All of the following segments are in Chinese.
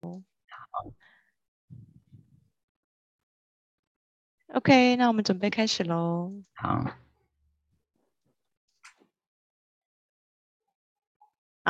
好，OK，那我们准备开始喽。好。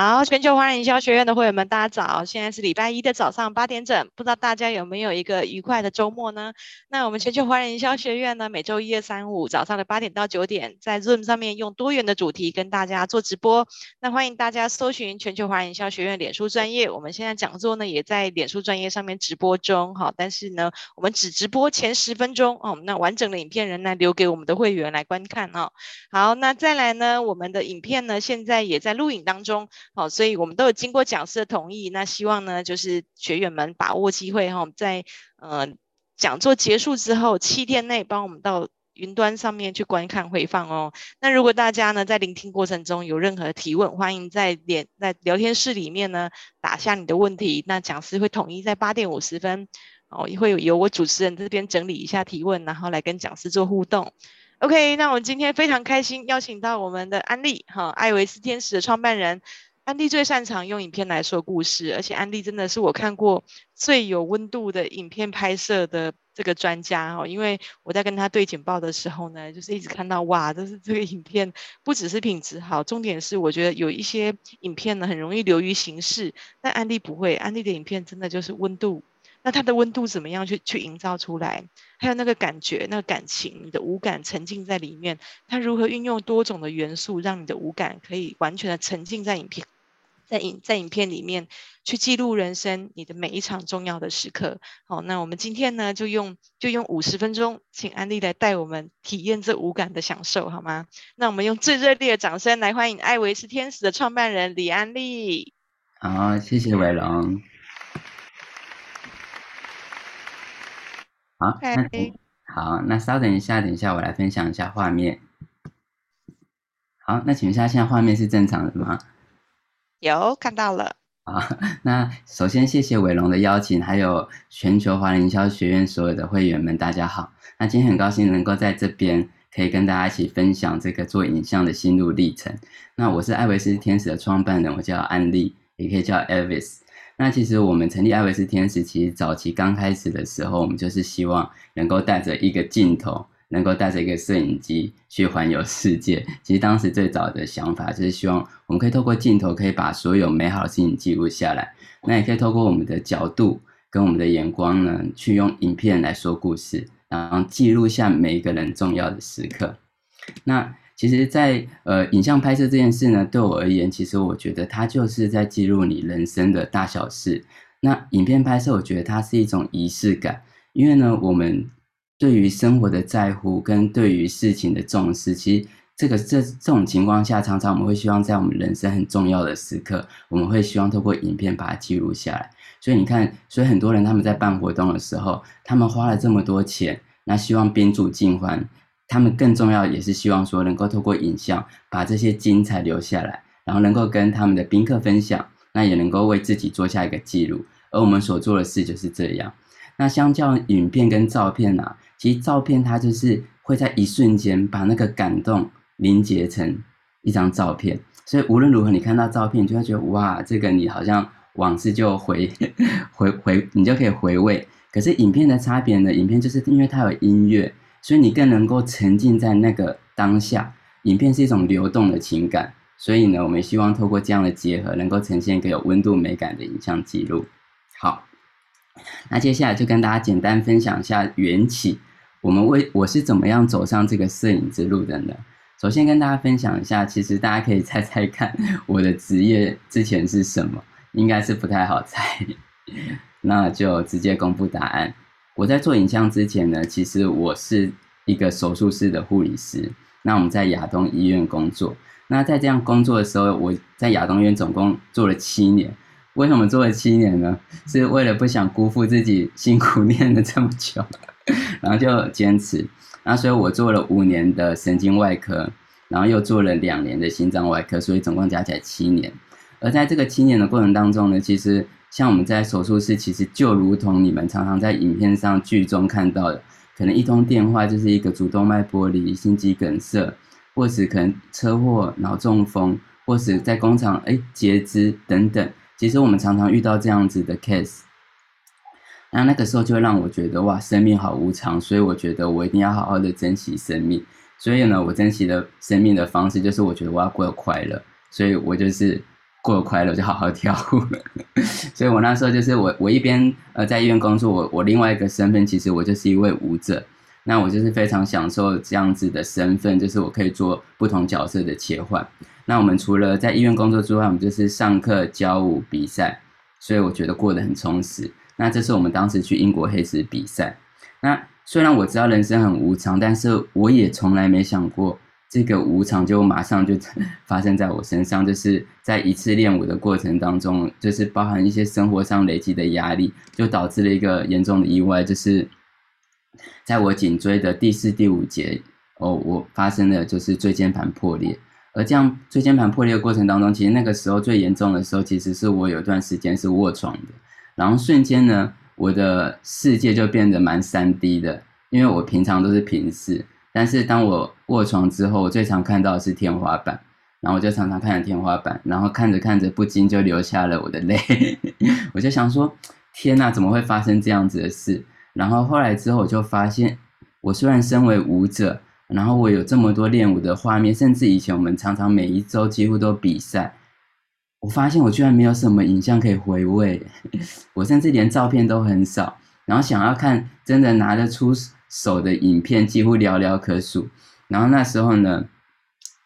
好，全球华人营销学院的会员们，大家早！现在是礼拜一的早上八点整，不知道大家有没有一个愉快的周末呢？那我们全球华人营销学院呢，每周一、二、三、五早上的八点到九点，在 Zoom 上面用多元的主题跟大家做直播。那欢迎大家搜寻全球华人营销学院脸书专业，我们现在讲座呢也在脸书专业上面直播中，好，但是呢，我们只直播前十分钟哦，那完整的影片仍然留给我们的会员来观看哦。好，那再来呢，我们的影片呢现在也在录影当中。好，所以我们都有经过讲师的同意。那希望呢，就是学员们把握机会哈，在呃讲座结束之后七天内，帮我们到云端上面去观看回放哦。那如果大家呢在聆听过程中有任何提问，欢迎在连在聊天室里面呢打下你的问题。那讲师会统一在八点五十分哦，也会由我主持人这边整理一下提问，然后来跟讲师做互动。OK，那我们今天非常开心邀请到我们的安利哈，艾维斯天使的创办人。安利最擅长用影片来说故事，而且安利真的是我看过最有温度的影片拍摄的这个专家哦。因为我在跟他对简报的时候呢，就是一直看到哇，就是这个影片不只是品质好，重点是我觉得有一些影片呢很容易流于形式，但安利不会，安利的影片真的就是温度。那它的温度怎么样去去营造出来？还有那个感觉、那个感情，你的五感沉浸在里面，它如何运用多种的元素，让你的五感可以完全的沉浸在影片？在影在影片里面去记录人生你的每一场重要的时刻。好，那我们今天呢就用就用五十分钟，请安利来带我们体验这五感的享受，好吗？那我们用最热烈的掌声来欢迎艾维斯天使的创办人李安利。好，谢谢伟龙。好，Okay. 那好，那稍等一下，等一下我来分享一下画面。好，那请问一下，现在画面是正常的吗？有看到了。啊，那首先谢谢伟龙的邀请，还有全球华人营销学院所有的会员们，大家好。那今天很高兴能够在这边可以跟大家一起分享这个做影像的心路历程。那我是艾维斯天使的创办人，我叫安利，也可以叫 Elvis。那其实我们成立艾维斯天使，其实早期刚开始的时候，我们就是希望能够带着一个镜头。能够带着一个摄影机去环游世界，其实当时最早的想法就是希望我们可以透过镜头，可以把所有美好的事情记录下来。那也可以透过我们的角度跟我们的眼光呢，去用影片来说故事，然后记录下每一个人重要的时刻。那其实在，呃影像拍摄这件事呢，对我而言，其实我觉得它就是在记录你人生的大小事。那影片拍摄，我觉得它是一种仪式感，因为呢，我们。对于生活的在乎跟对于事情的重视，其实这个这这种情况下，常常我们会希望在我们人生很重要的时刻，我们会希望透过影片把它记录下来。所以你看，所以很多人他们在办活动的时候，他们花了这么多钱，那希望宾主尽欢，他们更重要也是希望说能够透过影像把这些精彩留下来，然后能够跟他们的宾客分享，那也能够为自己做下一个记录。而我们所做的事就是这样。那相较影片跟照片啊。其实照片它就是会在一瞬间把那个感动凝结成一张照片，所以无论如何你看到照片，你就会觉得哇，这个你好像往事就回 回回，你就可以回味。可是影片的差别呢？影片就是因为它有音乐，所以你更能够沉浸在那个当下。影片是一种流动的情感，所以呢，我们希望透过这样的结合，能够呈现一个有温度美感的影像记录。好，那接下来就跟大家简单分享一下缘起。我们为我是怎么样走上这个摄影之路的呢？首先跟大家分享一下，其实大家可以猜猜看，我的职业之前是什么？应该是不太好猜，那就直接公布答案。我在做影像之前呢，其实我是一个手术室的护理师。那我们在亚东医院工作。那在这样工作的时候，我在亚东医院总共做了七年。为什么做了七年呢？是为了不想辜负自己辛苦 练了这么久。然后就坚持，那所以我做了五年的神经外科，然后又做了两年的心脏外科，所以总共加起来七年。而在这个七年的过程当中呢，其实像我们在手术室，其实就如同你们常常在影片上剧中看到的，可能一通电话就是一个主动脉剥离、心肌梗塞，或是可能车祸、脑中风，或是在工厂哎截肢等等。其实我们常常遇到这样子的 case。那那个时候就让我觉得哇，生命好无常，所以我觉得我一定要好好的珍惜生命。所以呢，我珍惜的生命的方式就是我觉得我要过得快乐，所以我就是过得快乐就好好跳舞了。所以我那时候就是我我一边呃在医院工作，我我另外一个身份其实我就是一位舞者。那我就是非常享受这样子的身份，就是我可以做不同角色的切换。那我们除了在医院工作之外，我们就是上课、教舞、比赛，所以我觉得过得很充实。那这是我们当时去英国黑石比赛。那虽然我知道人生很无常，但是我也从来没想过这个无常就马上就 发生在我身上。就是在一次练舞的过程当中，就是包含一些生活上累积的压力，就导致了一个严重的意外，就是。在我颈椎的第四、第五节，哦，我发生了就是椎间盘破裂。而这样椎间盘破裂的过程当中，其实那个时候最严重的时候，其实是我有段时间是卧床的。然后瞬间呢，我的世界就变得蛮三 D 的，因为我平常都是平视，但是当我卧床之后，我最常看到的是天花板。然后我就常常看着天花板，然后看着看着，不禁就流下了我的泪。我就想说，天哪，怎么会发生这样子的事？然后后来之后，我就发现，我虽然身为舞者，然后我有这么多练舞的画面，甚至以前我们常常每一周几乎都比赛，我发现我居然没有什么影像可以回味，我甚至连照片都很少，然后想要看真的拿得出手的影片几乎寥寥可数。然后那时候呢，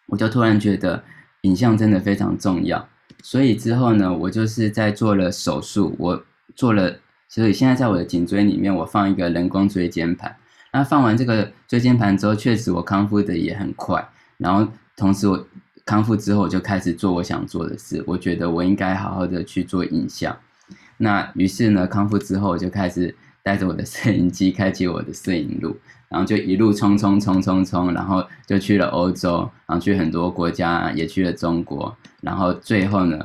我就突然觉得影像真的非常重要，所以之后呢，我就是在做了手术，我做了。所以现在在我的颈椎里面，我放一个人工椎间盘。那放完这个椎间盘之后，确实我康复的也很快。然后同时我康复之后，我就开始做我想做的事。我觉得我应该好好的去做影像。那于是呢，康复之后我就开始带着我的 摄影机，开启我的摄影路，然后就一路冲冲冲冲冲，然后就去了欧洲，然后去很多国家，也去了中国。然后最后呢，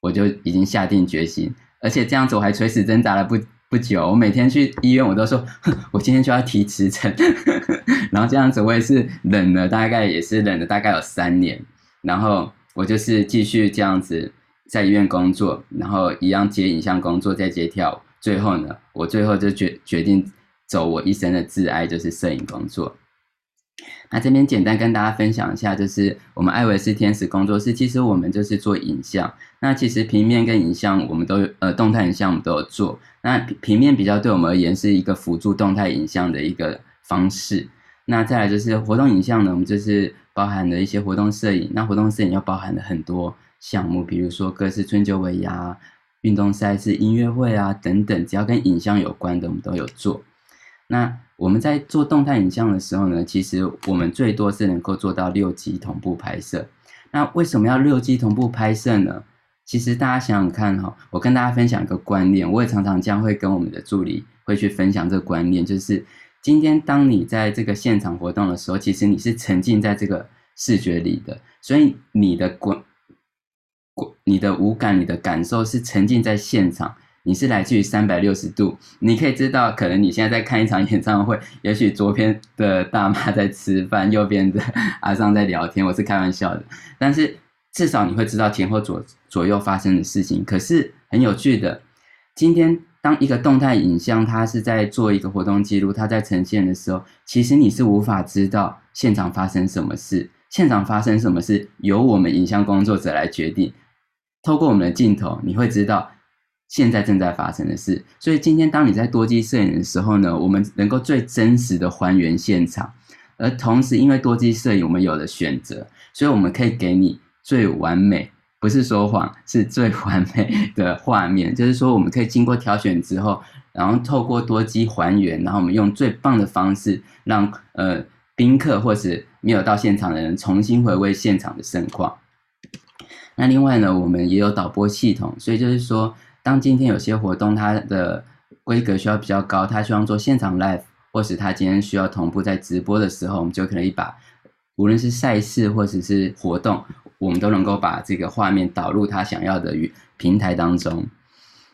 我就已经下定决心。而且这样子我还垂死挣扎了不不久，我每天去医院我都说，我今天就要提辞呈，然后这样子我也是忍了，大概也是忍了大概有三年，然后我就是继续这样子在医院工作，然后一样接影像工作，再接跳舞，最后呢，我最后就决决定走我一生的挚爱，就是摄影工作。那这边简单跟大家分享一下，就是我们艾维斯天使工作室，其实我们就是做影像。那其实平面跟影像我们都有，呃，动态影像我们都有做。那平面比较对我们而言是一个辅助动态影像的一个方式。那再来就是活动影像呢，我们就是包含了一些活动摄影。那活动摄影又包含了很多项目，比如说各式春秋尾牙、运动赛事、音乐会啊等等，只要跟影像有关的，我们都有做。那我们在做动态影像的时候呢，其实我们最多是能够做到六机同步拍摄。那为什么要六机同步拍摄呢？其实大家想想看哈，我跟大家分享一个观念，我也常常这样会跟我们的助理会去分享这个观念，就是今天当你在这个现场活动的时候，其实你是沉浸在这个视觉里的，所以你的观、你的五感、你的感受是沉浸在现场。你是来自于三百六十度，你可以知道，可能你现在在看一场演唱会，也许左边的大妈在吃饭，右边的阿桑在聊天，我是开玩笑的，但是至少你会知道前后左左右发生的事情。可是很有趣的，今天当一个动态影像它是在做一个活动记录，它在呈现的时候，其实你是无法知道现场发生什么事，现场发生什么事由我们影像工作者来决定。透过我们的镜头，你会知道。现在正在发生的事，所以今天当你在多机摄影的时候呢，我们能够最真实的还原现场，而同时因为多机摄影我们有了选择，所以我们可以给你最完美，不是说谎，是最完美的画面。就是说我们可以经过挑选之后，然后透过多机还原，然后我们用最棒的方式让呃宾客或是没有到现场的人重新回味现场的盛况。那另外呢，我们也有导播系统，所以就是说。当今天有些活动，它的规格需要比较高，他希望做现场 live，或是他今天需要同步在直播的时候，我们就可以把无论是赛事或者是活动，我们都能够把这个画面导入他想要的与平台当中。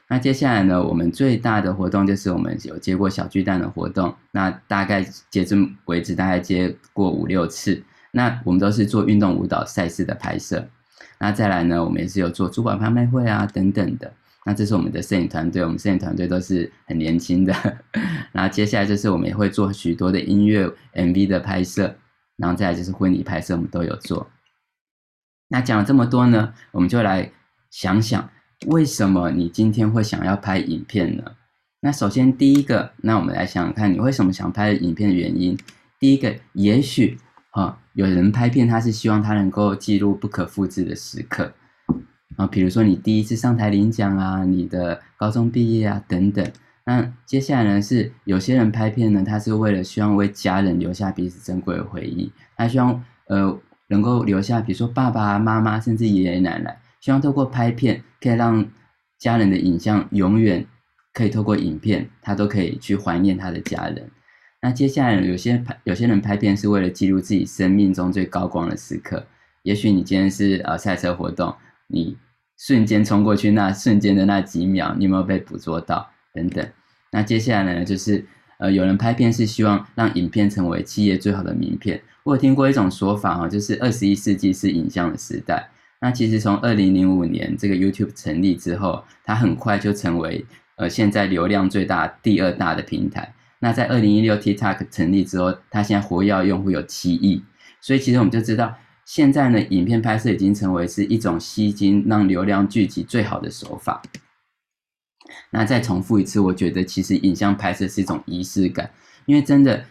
那接下来呢，我们最大的活动就是我们有接过小巨蛋的活动，那大概截至为止大概接过五六次。那我们都是做运动舞蹈赛事的拍摄。那再来呢，我们也是有做珠宝拍卖会啊等等的。那这是我们的摄影团队，我们摄影团队都是很年轻的。然后接下来就是我们也会做许多的音乐 MV 的拍摄，然后再来就是婚礼拍摄，我们都有做。那讲了这么多呢，我们就来想想，为什么你今天会想要拍影片呢？那首先第一个，那我们来想想看，你为什么想拍影片的原因。第一个，也许啊，有人拍片，他是希望他能够记录不可复制的时刻。啊，比如说你第一次上台领奖啊，你的高中毕业啊等等。那接下来呢，是有些人拍片呢，他是为了希望为家人留下彼此珍贵的回忆，他希望呃能够留下，比如说爸爸妈妈甚至爷爷奶奶，希望透过拍片可以让家人的影像永远可以透过影片，他都可以去怀念他的家人。那接下来有些拍有些人拍片是为了记录自己生命中最高光的时刻，也许你今天是呃赛车活动，你。瞬间冲过去那瞬间的那几秒，你有没有被捕捉到？等等。那接下来呢，就是呃，有人拍片是希望让影片成为企业最好的名片。我有听过一种说法哈，就是二十一世纪是影像的时代。那其实从二零零五年这个 YouTube 成立之后，它很快就成为呃现在流量最大第二大的平台。那在二零一六 TikTok 成立之后，它现在活跃用户有七亿。所以其实我们就知道。现在呢，影片拍摄已经成为是一种吸金、让流量聚集最好的手法。那再重复一次，我觉得其实影像拍摄是一种仪式感，因为真的，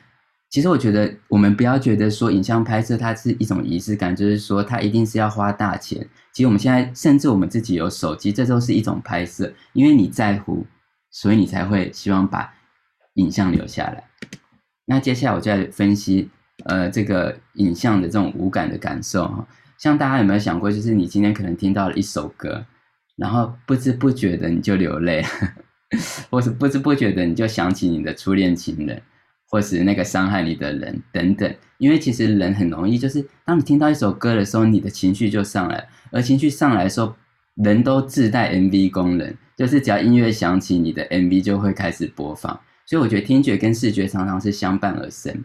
其实我觉得我们不要觉得说影像拍摄它是一种仪式感，就是说它一定是要花大钱。其实我们现在甚至我们自己有手机，这都是一种拍摄，因为你在乎，所以你才会希望把影像留下来。那接下来我就来分析。呃，这个影像的这种无感的感受哈，像大家有没有想过，就是你今天可能听到了一首歌，然后不知不觉的你就流泪，或是不知不觉的你就想起你的初恋情人，或是那个伤害你的人等等。因为其实人很容易，就是当你听到一首歌的时候，你的情绪就上来，而情绪上来的时候，人都自带 MV 功能，就是只要音乐响起，你的 MV 就会开始播放。所以我觉得听觉跟视觉常常是相伴而生。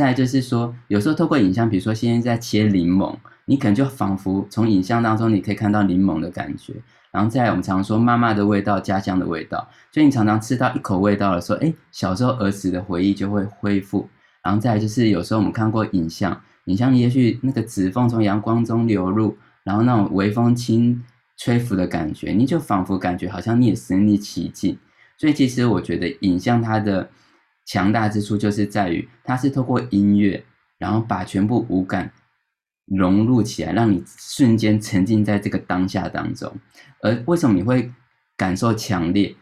再来就是说，有时候透过影像，比如说现在在切柠檬，你可能就仿佛从影像当中你可以看到柠檬的感觉。然后再来，我们常说妈妈的味道、家乡的味道，所以你常常吃到一口味道的时候，哎，小时候儿时的回忆就会恢复。然后再来就是有时候我们看过影像，影像也许那个指缝从阳光中流入，然后那种微风轻吹拂的感觉，你就仿佛感觉好像你也身临其境。所以其实我觉得影像它的。强大之处就是在于，它是透过音乐，然后把全部五感融入起来，让你瞬间沉浸在这个当下当中。而为什么你会感受强烈？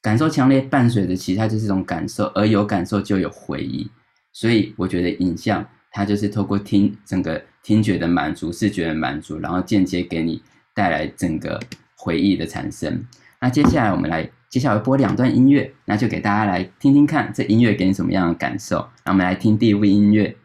感受强烈伴随着其他就是一种感受，而有感受就有回忆。所以我觉得影像它就是透过听整个听觉的满足、视觉的满足，然后间接给你带来整个回忆的产生。那接下来我们来。接下来播两段音乐，那就给大家来听听看，这音乐给你什么样的感受？那我们来听第一部音乐。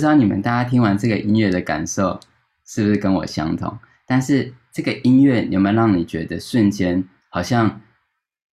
不知道你们大家听完这个音乐的感受是不是跟我相同？但是这个音乐有没有让你觉得瞬间好像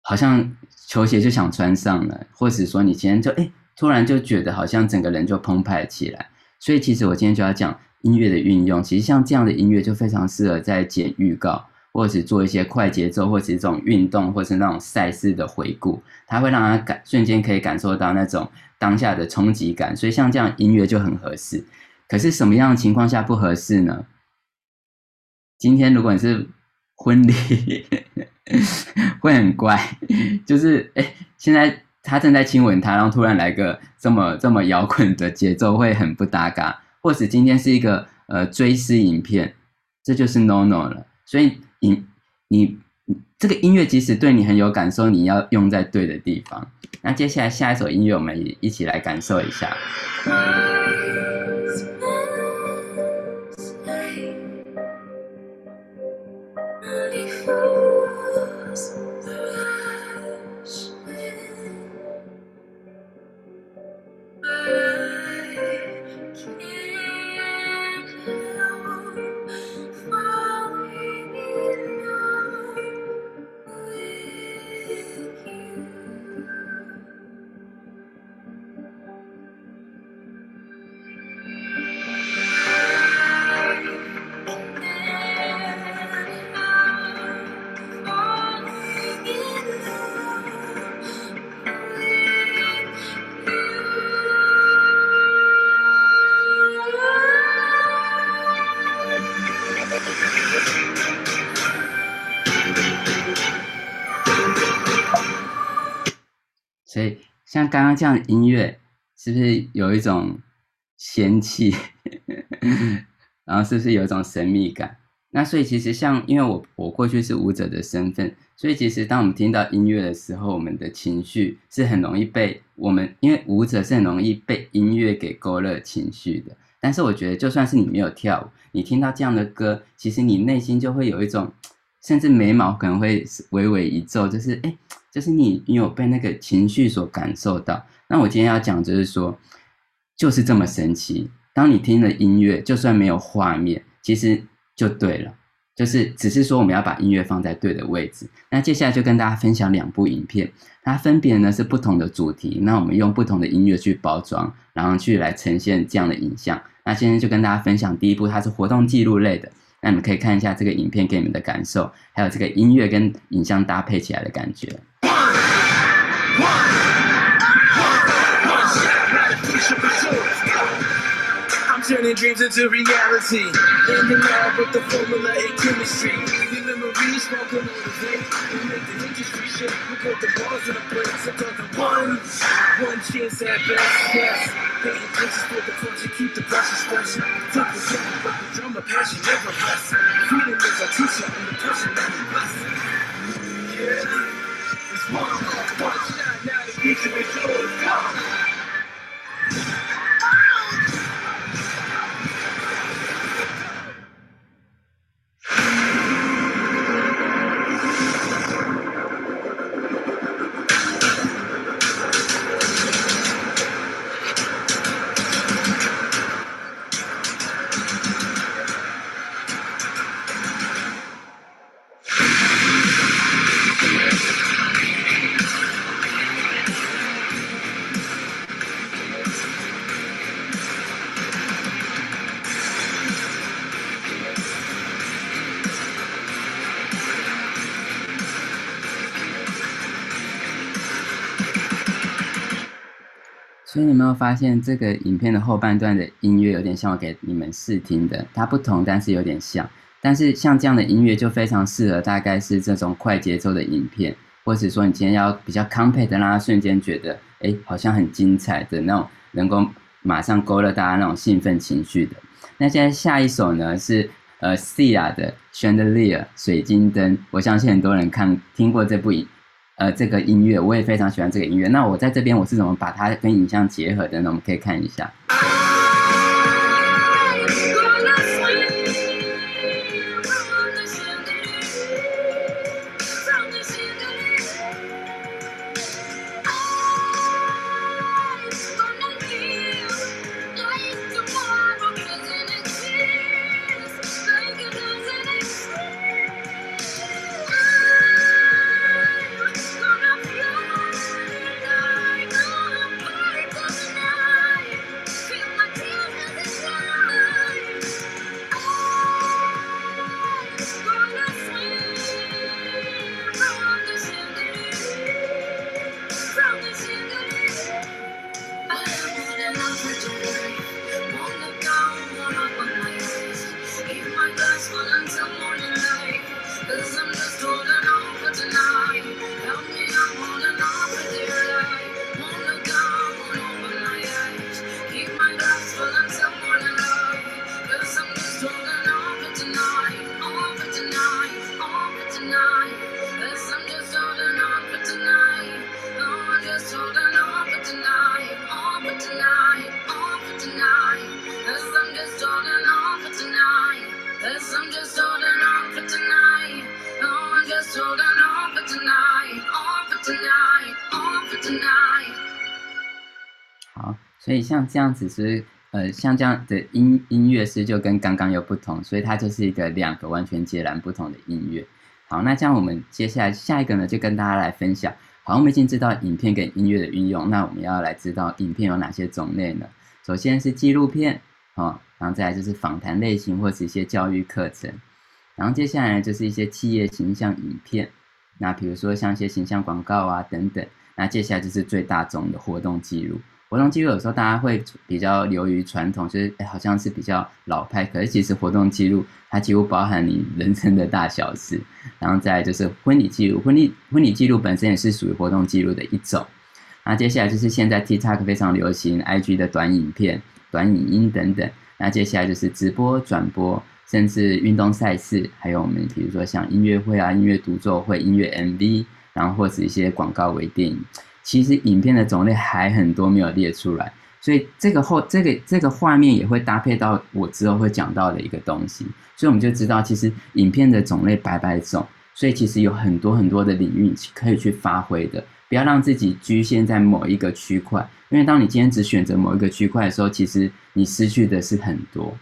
好像球鞋就想穿上了，或者说你今天就哎突然就觉得好像整个人就澎湃起来？所以其实我今天就要讲音乐的运用。其实像这样的音乐就非常适合在剪预告，或者是做一些快节奏，或者是这种运动，或者是那种赛事的回顾，它会让他感瞬间可以感受到那种。当下的冲击感，所以像这样音乐就很合适。可是什么样的情况下不合适呢？今天如果你是婚礼，会很怪，就是哎，现在他正在亲吻他，然后突然来个这么这么摇滚的节奏，会很不搭嘎。或者今天是一个呃追思影片，这就是 no no 了。所以你你。这个音乐即使对你很有感受，你要用在对的地方。那接下来下一首音乐，我们一起来感受一下。刚刚这样的音乐，是不是有一种仙气？然后是不是有一种神秘感？那所以其实像，因为我我过去是舞者的身份，所以其实当我们听到音乐的时候，我们的情绪是很容易被我们，因为舞者是很容易被音乐给勾勒情绪的。但是我觉得，就算是你没有跳舞，你听到这样的歌，其实你内心就会有一种，甚至眉毛可能会微微一皱，就是哎，就是你你有被那个情绪所感受到。那我今天要讲就是说，就是这么神奇。当你听了音乐，就算没有画面，其实就对了。就是只是说我们要把音乐放在对的位置。那接下来就跟大家分享两部影片，它分别呢是不同的主题。那我们用不同的音乐去包装，然后去来呈现这样的影像。那今天就跟大家分享第一部，它是活动记录类的。那你们可以看一下这个影片给你们的感受，还有这个音乐跟影像搭配起来的感觉。shit. You put the balls in the place, sometimes the ones. One chance at best, yes. Paying attention to the culture, keep the pressure fresh. Took the job, but the drum of passion never rests. Freedom is our teacher, and the person that we bless. Yeah, it's one, one, one, now the future is yours. 发现，这个影片的后半段的音乐有点像我给你们试听的，它不同，但是有点像。但是像这样的音乐就非常适合，大概是这种快节奏的影片，或者说你今天要比较 compact 的，让他瞬间觉得，哎，好像很精彩的那种，能够马上勾勒大家那种兴奋情绪的。那现在下一首呢是呃 Sia 的 Chandelier 水晶灯，我相信很多人看听过这部影。呃，这个音乐我也非常喜欢这个音乐。那我在这边我是怎么把它跟影像结合的呢？我们可以看一下。像这样子是呃，像这样的音音乐是就跟刚刚又不同，所以它就是一个两个完全截然不同的音乐。好，那这样我们接下来下一个呢，就跟大家来分享。好，我们已经知道影片跟音乐的运用，那我们要来知道影片有哪些种类呢？首先是纪录片，哦，然后再来就是访谈类型或是一些教育课程，然后接下来就是一些企业形象影片，那比如说像一些形象广告啊等等，那接下来就是最大众的活动记录。活动记录有时候大家会比较流于传统，就是哎，好像是比较老派。可是其实活动记录它几乎包含你人生的大小事。然后再就是婚礼记录，婚礼婚礼记录本身也是属于活动记录的一种。那接下来就是现在 TikTok 非常流行，IG 的短影片、短影音等等。那接下来就是直播、转播，甚至运动赛事，还有我们比如说像音乐会啊、音乐独奏会、音乐 MV，然后或者一些广告微电影。其实影片的种类还很多没有列出来，所以这个后这个这个画面也会搭配到我之后会讲到的一个东西，所以我们就知道其实影片的种类百百种，所以其实有很多很多的领域可以去发挥的，不要让自己局限在某一个区块，因为当你今天只选择某一个区块的时候，其实你失去的是很多。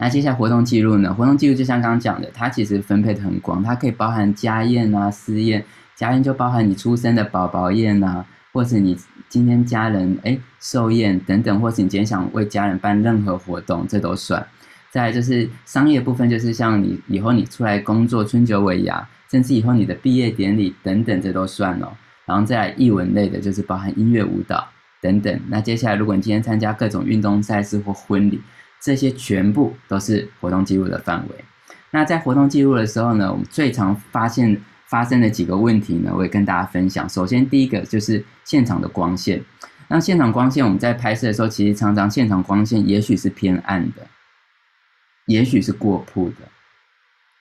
那接下来活动记录呢？活动记录就像刚刚讲的，它其实分配的很广，它可以包含家宴啊、私宴。家宴就包含你出生的宝宝宴呐，或是你今天家人诶寿宴等等，或是你今天想为家人办任何活动，这都算。再来就是商业部分，就是像你以后你出来工作，春酒尾牙，甚至以后你的毕业典礼等等，这都算哦。然后再来艺文类的，就是包含音乐舞蹈等等。那接下来，如果你今天参加各种运动赛事或婚礼，这些全部都是活动记录的范围。那在活动记录的时候呢，我们最常发现。发生的几个问题呢，我也跟大家分享。首先，第一个就是现场的光线。那现场光线，我们在拍摄的时候，其实常常现场光线也许是偏暗的，也许是过曝的，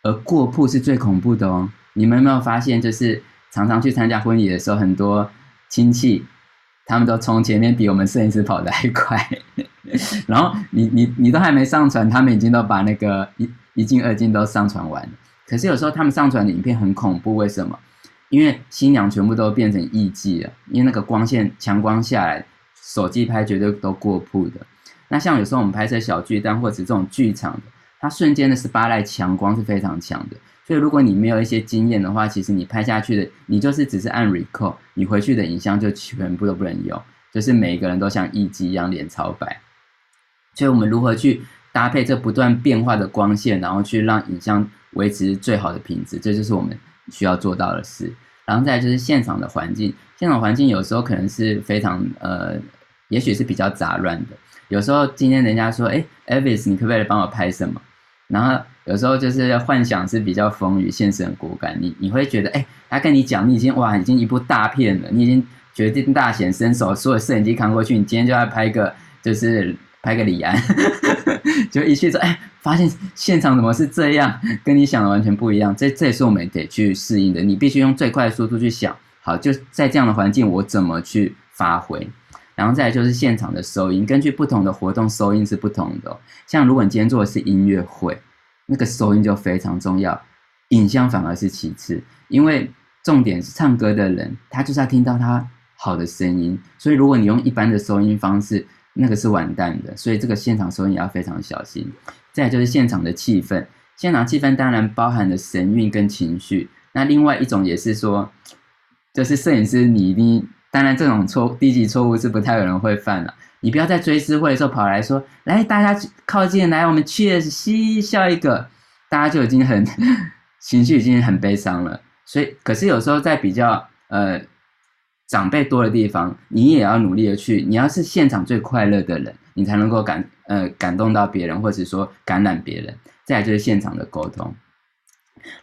而过曝是最恐怖的哦。你们有没有发现，就是常常去参加婚礼的时候，很多亲戚他们都从前面比我们摄影师跑得还快，然后你你你都还没上传，他们已经都把那个一一镜二镜都上传完了。可是有时候他们上传的影片很恐怖，为什么？因为新娘全部都变成艺妓了，因为那个光线强光下来，手机拍绝对都过曝的。那像有时候我们拍摄小巨蛋或者这种剧场的，它瞬间的十八奈强光是非常强的。所以如果你没有一些经验的话，其实你拍下去的，你就是只是按 recall，你回去的影像就全部都不能用，就是每一个人都像艺妓一样脸超白。所以我们如何去搭配这不断变化的光线，然后去让影像维持最好的品质，这就是我们需要做到的事。然后再来就是现场的环境，现场环境有时候可能是非常呃，也许是比较杂乱的。有时候今天人家说，哎，Elvis，你可不可以帮我拍什么？然后有时候就是幻想是比较丰腴，现实很骨感。你你会觉得，哎，他跟你讲，你已经哇，已经一部大片了，你已经决定大显身手，所有摄影机扛过去，你今天就要拍个，就是拍个李安，就一去说，哎。发现现场怎么是这样，跟你想的完全不一样。这这也是我们得去适应的。你必须用最快的速度去想，好，就在这样的环境，我怎么去发挥？然后再来就是现场的收音，根据不同的活动，收音是不同的。像如果你今天做的是音乐会，那个收音就非常重要，影像反而是其次，因为重点是唱歌的人，他就是要听到他好的声音。所以如果你用一般的收音方式，那个是完蛋的。所以这个现场收音也要非常小心。再就是现场的气氛，现场气氛当然包含了神韵跟情绪。那另外一种也是说，就是摄影师你一定，当然这种错低级错误是不太有人会犯了。你不要在追思会的时候跑来说，来大家靠近来，我们 cheers 嘻笑一个，大家就已经很 情绪已经很悲伤了。所以，可是有时候在比较呃长辈多的地方，你也要努力的去，你要是现场最快乐的人。你才能够感呃感动到别人，或者说感染别人。再来就是现场的沟通。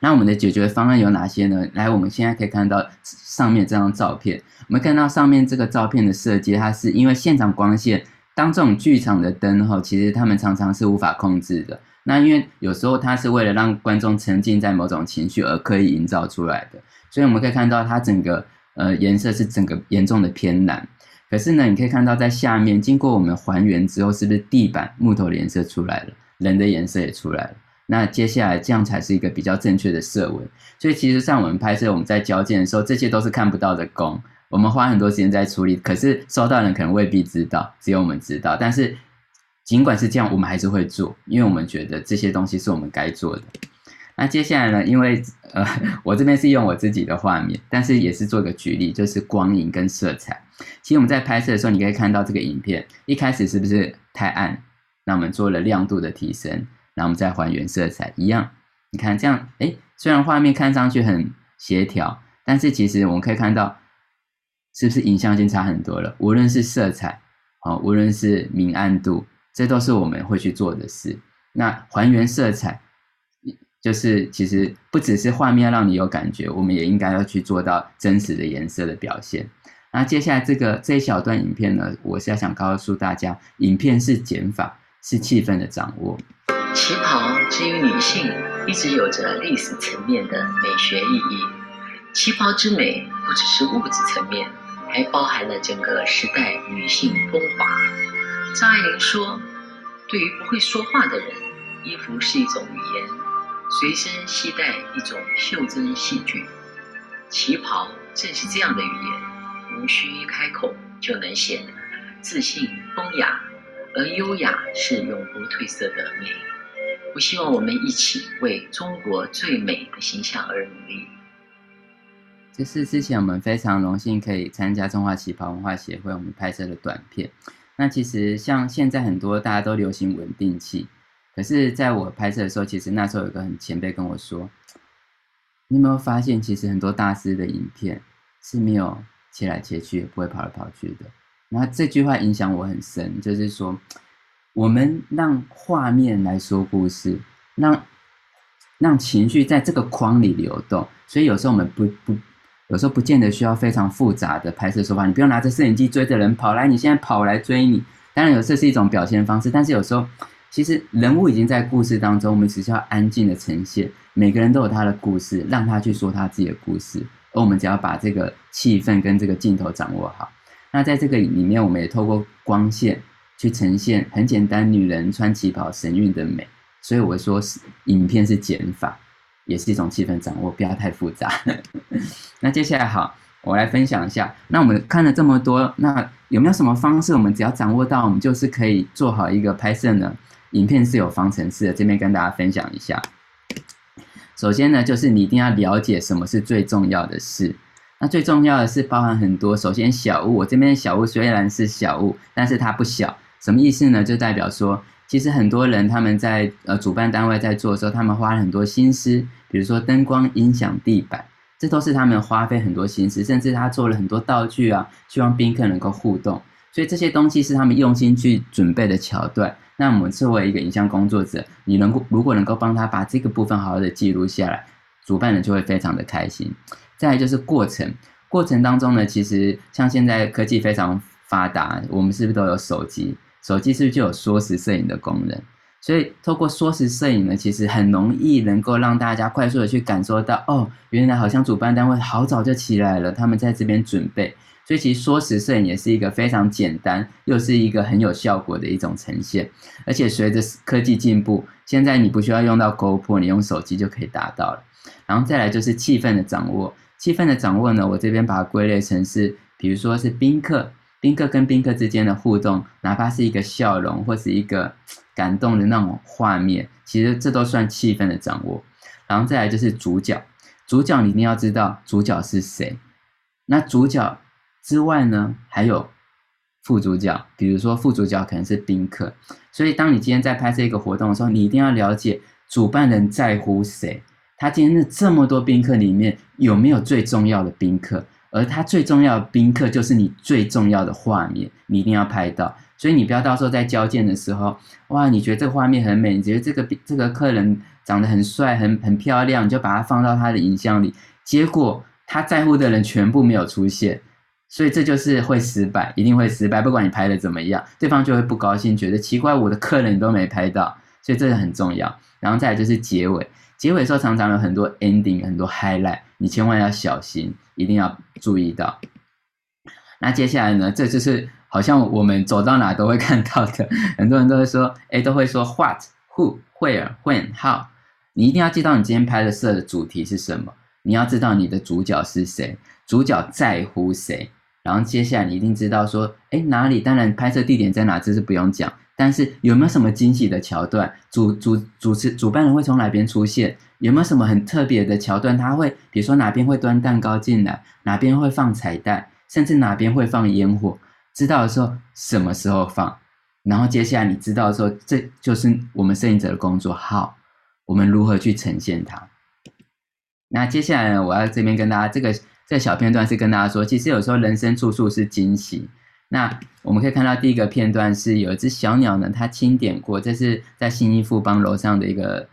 那我们的解决方案有哪些呢？来，我们现在可以看到上面这张照片。我们看到上面这个照片的设计，它是因为现场光线，当这种剧场的灯哈，其实他们常常是无法控制的。那因为有时候它是为了让观众沉浸在某种情绪而刻意营造出来的，所以我们可以看到它整个呃颜色是整个严重的偏蓝。可是呢，你可以看到在下面，经过我们还原之后，是不是地板木头的颜色出来了，人的颜色也出来了？那接下来这样才是一个比较正确的色纹。所以其实像我们拍摄，我们在交件的时候，这些都是看不到的工，我们花很多时间在处理。可是收到人可能未必知道，只有我们知道。但是尽管是这样，我们还是会做，因为我们觉得这些东西是我们该做的。那接下来呢？因为呃，我这边是用我自己的画面，但是也是做个举例，就是光影跟色彩。其实我们在拍摄的时候，你可以看到这个影片一开始是不是太暗？那我们做了亮度的提升，然后我们再还原色彩，一样。你看这样，哎，虽然画面看上去很协调，但是其实我们可以看到，是不是影像已经差很多了？无论是色彩，好，无论是明暗度，这都是我们会去做的事。那还原色彩。就是其实不只是画面让你有感觉，我们也应该要去做到真实的颜色的表现。那接下来这个这一小段影片呢，我是要想告诉大家，影片是减法，是气氛的掌握。旗袍之于女性，一直有着历史层面的美学意义。旗袍之美，不只是物质层面，还包含了整个时代女性风华。张爱玲说：“对于不会说话的人，衣服是一种语言，随身携带一种袖珍戏剧。旗袍正是这样的语言，无需开口就能显得自信风雅，而优雅是永不褪色的美。我希望我们一起为中国最美的形象而努力。”这是之前我们非常荣幸可以参加中华旗袍文化协会我们拍摄的短片。那其实像现在很多大家都流行稳定器，可是在我拍摄的时候，其实那时候有个很前辈跟我说：“你有没有发现，其实很多大师的影片是没有切来切去，也不会跑来跑去的。”那这句话影响我很深，就是说，我们让画面来说故事，让让情绪在这个框里流动，所以有时候我们不不。有时候不见得需要非常复杂的拍摄手法，你不用拿着摄影机追着人跑来，你现在跑来追你。当然有这是一种表现方式，但是有时候其实人物已经在故事当中，我们只需要安静的呈现。每个人都有他的故事，让他去说他自己的故事，而我们只要把这个气氛跟这个镜头掌握好。那在这个里面，我们也透过光线去呈现很简单，女人穿旗袍神韵的美。所以我说影片是减法。也是一种气氛掌握，不要太复杂。那接下来好，我来分享一下。那我们看了这么多，那有没有什么方式，我们只要掌握到，我们就是可以做好一个拍摄呢？影片是有方程式的，这边跟大家分享一下。首先呢，就是你一定要了解什么是最重要的事。那最重要的是包含很多。首先，小物，我这边的小物虽然是小物，但是它不小。什么意思呢？就代表说。其实很多人他们在呃主办单位在做的时候，他们花了很多心思，比如说灯光、音响、地板，这都是他们花费很多心思，甚至他做了很多道具啊，希望宾客能够互动。所以这些东西是他们用心去准备的桥段。那我们作为一个影像工作者，你能够如果能够帮他把这个部分好好的记录下来，主办人就会非常的开心。再来就是过程，过程当中呢，其实像现在科技非常发达，我们是不是都有手机？手机是不是就有缩时摄影的功能？所以透过缩时摄影呢，其实很容易能够让大家快速的去感受到，哦，原来好像主办单位好早就起来了，他们在这边准备。所以其实缩时摄影也是一个非常简单，又是一个很有效果的一种呈现。而且随着科技进步，现在你不需要用到 GoPro，你用手机就可以达到了。然后再来就是气氛的掌握，气氛的掌握呢，我这边把它归类成是，比如说是宾客。宾客跟宾客之间的互动，哪怕是一个笑容或是一个感动的那种画面，其实这都算气氛的掌握。然后再来就是主角，主角你一定要知道主角是谁。那主角之外呢，还有副主角，比如说副主角可能是宾客。所以当你今天在拍这个活动的时候，你一定要了解主办人在乎谁。他今天的这么多宾客里面，有没有最重要的宾客？而他最重要的宾客就是你最重要的画面，你一定要拍到。所以你不要到时候在交件的时候，哇，你觉得这个画面很美，你觉得这个这个客人长得很帅、很很漂亮，你就把它放到他的影像里，结果他在乎的人全部没有出现，所以这就是会失败，一定会失败。不管你拍的怎么样，对方就会不高兴，觉得奇怪，我的客人都没拍到，所以这个很重要。然后再来就是结尾。结尾的时候常常有很多 ending，很多 highlight，你千万要小心，一定要注意到。那接下来呢，这就是好像我们走到哪都会看到的，很多人都会说，哎，都会说 what、who、where、when、how。你一定要记到你今天拍的摄的主题是什么，你要知道你的主角是谁，主角在乎谁。然后接下来你一定知道说，哎，哪里？当然拍摄地点在哪，这是不用讲。但是有没有什么惊喜的桥段？主主主持主办人会从哪边出现？有没有什么很特别的桥段？他会比如说哪边会端蛋糕进来，哪边会放彩蛋，甚至哪边会放烟火？知道的时候什么时候放？然后接下来你知道的时候，这就是我们摄影者的工作。好，我们如何去呈现它？那接下来呢，我要这边跟大家这个这小片段是跟大家说，其实有时候人生处处是惊喜。那我们可以看到第一个片段是有一只小鸟呢，它轻点过，这是在新义富邦楼上的一个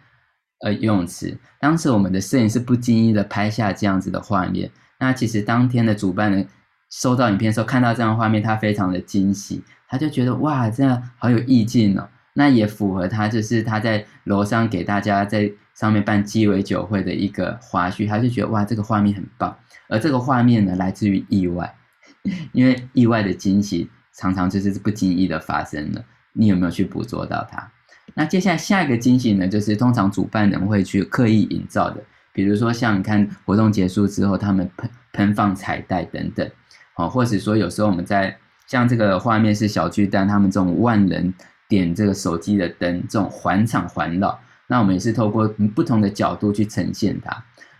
呃游泳池。当时我们的摄影师不经意的拍下这样子的画面。那其实当天的主办人收到影片的时候，看到这样画面，他非常的惊喜，他就觉得哇，这样好有意境哦。那也符合他，就是他在楼上给大家在上面办鸡尾酒会的一个花絮，他就觉得哇，这个画面很棒。而这个画面呢，来自于意外，因为意外的惊喜常常就是不经意的发生了。你有没有去捕捉到它？那接下来下一个惊喜呢，就是通常主办人会去刻意营造的，比如说像你看活动结束之后，他们喷喷放彩带等等，哦，或者说有时候我们在像这个画面是小巨蛋，他们这种万人。点这个手机的灯，这种环场环绕，那我们也是透过不同的角度去呈现它。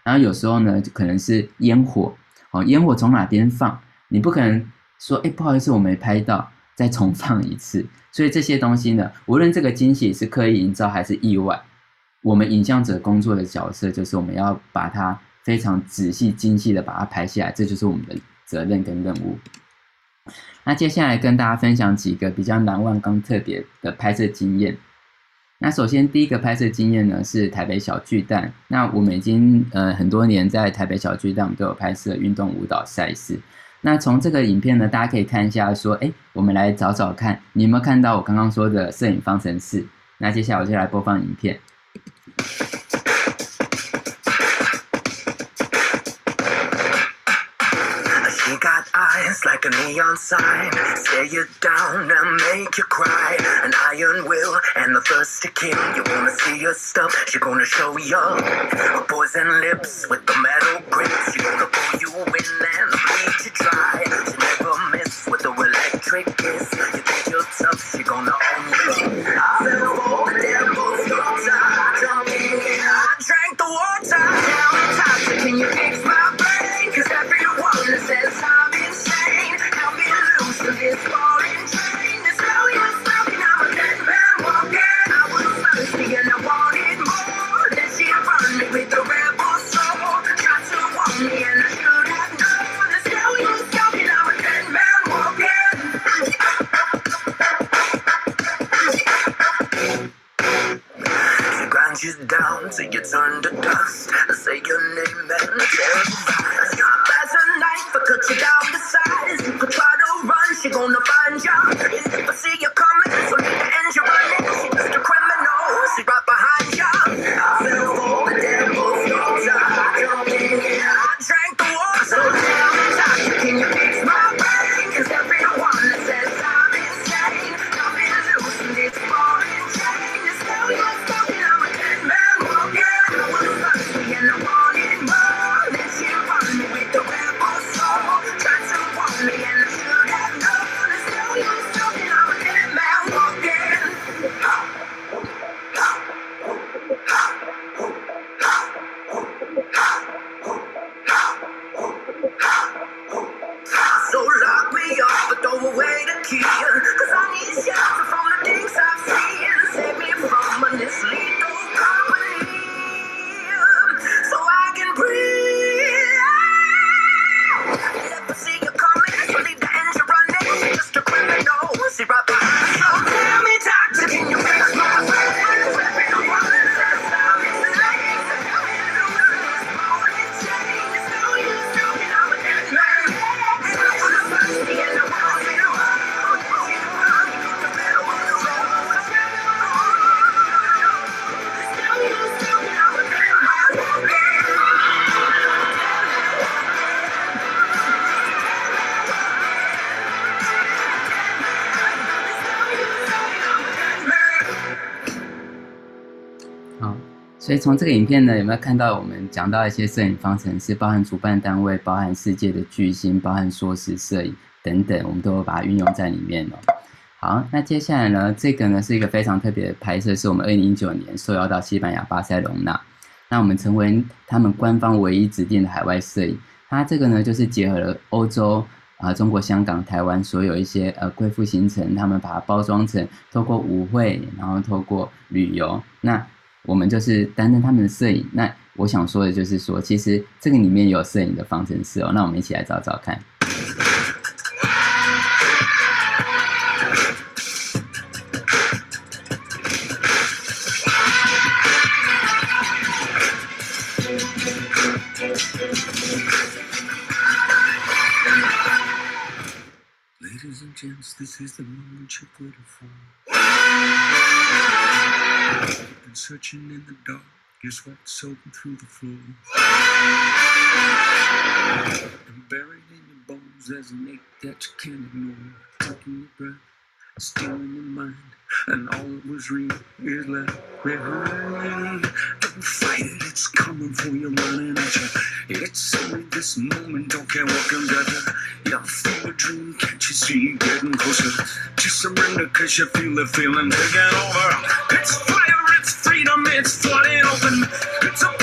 然后有时候呢，可能是烟火，哦，烟火从哪边放，你不可能说，哎，不好意思，我没拍到，再重放一次。所以这些东西呢，无论这个惊喜是刻意营造还是意外，我们影像者工作的角色就是我们要把它非常仔细、精细的把它拍下来，这就是我们的责任跟任务。那接下来跟大家分享几个比较难忘、刚特别的拍摄经验。那首先第一个拍摄经验呢是台北小巨蛋。那我们已经呃很多年在台北小巨蛋，我们都有拍摄运动舞蹈赛事。那从这个影片呢，大家可以看一下，说，哎，我们来找找看，你有没有看到我刚刚说的摄影方程式？那接下来我就来播放影片。like a neon sign. Stare you down and make you cry. An iron will and the thirst to kill. You wanna see your stuff, she gonna show you. Her poison lips with the metal grips. She gonna pull you in and bleed you dry. She never miss with the electric kiss. You think you're tough, she gonna own you. 所以从这个影片呢，有没有看到我们讲到一些摄影方程式，包含主办单位、包含世界的巨星、包含缩时摄影等等，我们都有把它运用在里面了。好，那接下来呢，这个呢是一个非常特别的拍摄，是我们二零一九年受邀到西班牙巴塞隆纳，那我们成为他们官方唯一指定的海外摄影。它这个呢就是结合了欧洲啊、中国香港、台湾所有一些呃贵妇行程，他们把它包装成透过舞会，然后透过旅游那。我们就是担任他们的摄影。那我想说的就是说其实这个里面有摄影的方程式哦那我们一起来找找看。Searching in the dark, guess what's soaking through the floor? And buried in your bones, there's an ache that you can't ignore. Taking your breath, stealing your mind, and all that was real is left behind. Don't fight it, it's coming for you, running at you. It's only this moment, don't care what comes after. You feel a dream, can't you see? Getting closer. Just surrender, cause you feel the feeling taking over. It's it's flooding open. It's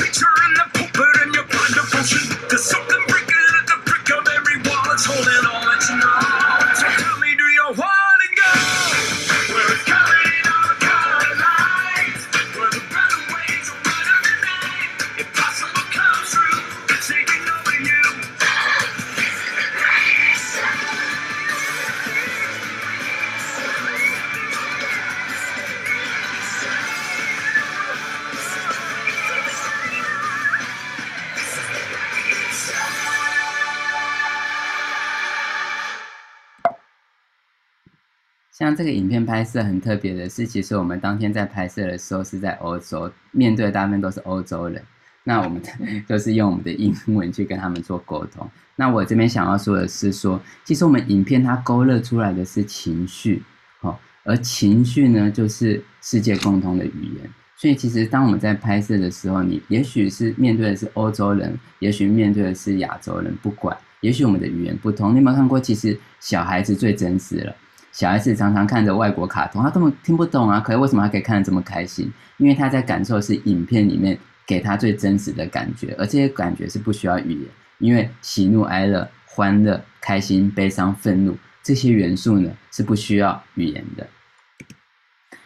像这个影片拍摄很特别的是，其实我们当天在拍摄的时候是在欧洲，面对的大部分都是欧洲人。那我们就 是用我们的英文去跟他们做沟通。那我这边想要说的是说，其实我们影片它勾勒出来的是情绪，哦，而情绪呢就是世界共通的语言。所以其实当我们在拍摄的时候，你也许是面对的是欧洲人，也许面对的是亚洲人，不管，也许我们的语言不同。你有没有看过？其实小孩子最真实了。小孩子常常看着外国卡通，他根本听不懂啊，可是为什么他可以看得这么开心？因为他在感受是影片里面给他最真实的感觉，而这些感觉是不需要语言，因为喜怒哀乐、欢乐、开心、悲伤、愤怒这些元素呢是不需要语言的。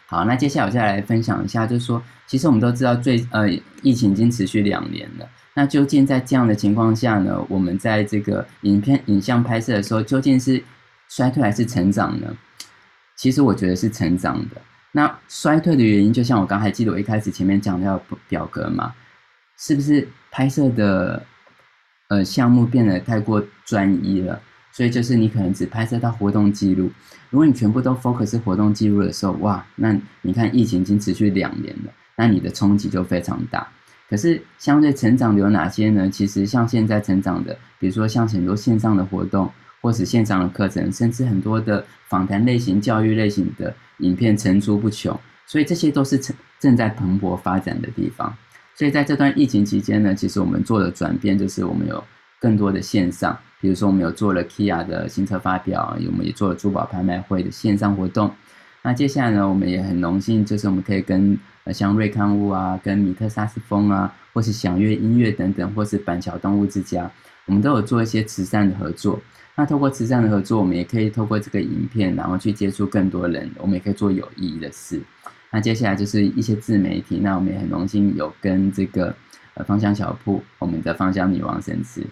好，那接下来我再来分享一下，就是说，其实我们都知道最呃疫情已经持续两年了，那究竟在这样的情况下呢，我们在这个影片影像拍摄的时候，究竟是衰退还是成长呢？其实我觉得是成长的。那衰退的原因，就像我刚才记得我一开始前面讲到表格嘛，是不是拍摄的呃项目变得太过专一了？所以就是你可能只拍摄到活动记录。如果你全部都 focus 活动记录的时候，哇，那你看疫情已经持续两年了，那你的冲击就非常大。可是相对成长的有哪些呢？其实像现在成长的，比如说像很多线上的活动。或是线上的课程，甚至很多的访谈类型、教育类型的影片层出不穷，所以这些都是正正在蓬勃发展的地方。所以在这段疫情期间呢，其实我们做的转变就是我们有更多的线上，比如说我们有做了 Kia 的新车发表，我们也做了珠宝拍卖会的线上活动。那接下来呢，我们也很荣幸，就是我们可以跟呃像瑞康屋啊、跟米特萨斯风啊，或是享乐音乐等等，或是板桥动物之家，我们都有做一些慈善的合作。那透过慈善的合作，我们也可以透过这个影片，然后去接触更多人。我们也可以做有意义的事。那接下来就是一些自媒体，那我们也很荣幸有跟这个呃芳香小铺，我们的芳香女王神慈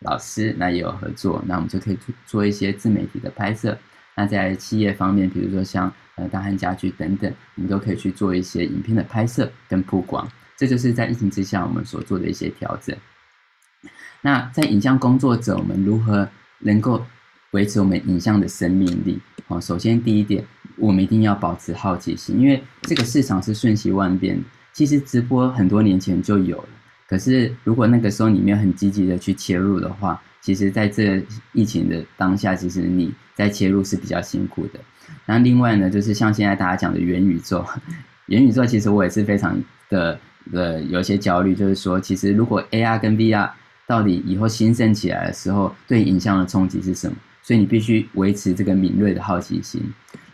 老师，那也有合作。那我们就可以做做一些自媒体的拍摄。那在企业方面，比如说像呃大汉家具等等，我们都可以去做一些影片的拍摄跟曝光。这就是在疫情之下我们所做的一些调整。那在影像工作者，我们如何能够维持我们影像的生命力，哦，首先第一点，我们一定要保持好奇心，因为这个市场是瞬息万变。其实直播很多年前就有了，可是如果那个时候你没有很积极的去切入的话，其实在这疫情的当下，其实你在切入是比较辛苦的。那另外呢，就是像现在大家讲的元宇宙，元宇宙其实我也是非常的的有些焦虑，就是说，其实如果 AR 跟 VR 到底以后兴盛起来的时候，对影像的冲击是什么？所以你必须维持这个敏锐的好奇心，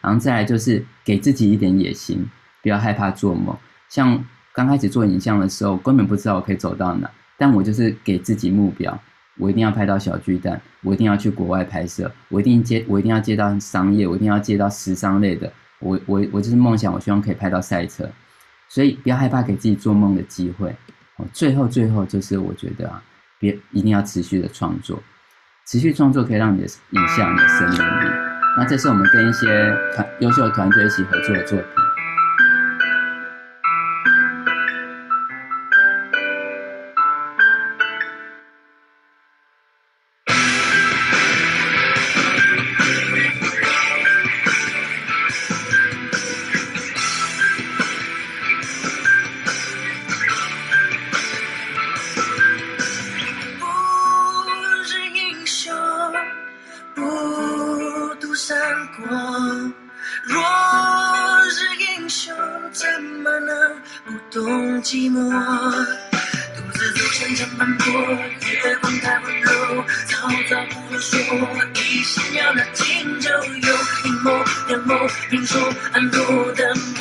然后再来就是给自己一点野心，不要害怕做梦。像刚开始做影像的时候，根本不知道我可以走到哪，但我就是给自己目标，我一定要拍到小巨蛋，我一定要去国外拍摄，我一定接，我一定要接到商业，我一定要接到时尚类的，我我我就是梦想，我希望可以拍到赛车，所以不要害怕给自己做梦的机会。最后最后就是我觉得啊。别一定要持续的创作，持续创作可以让你的影像有生命力。那这是我们跟一些团优秀的团队一起合作的作品。过。若是英雄，怎么能不懂寂寞？独自走千山万坡，月光太温柔，早早不多说，一心要那金九有一抹两抹，拼说暗落灯火。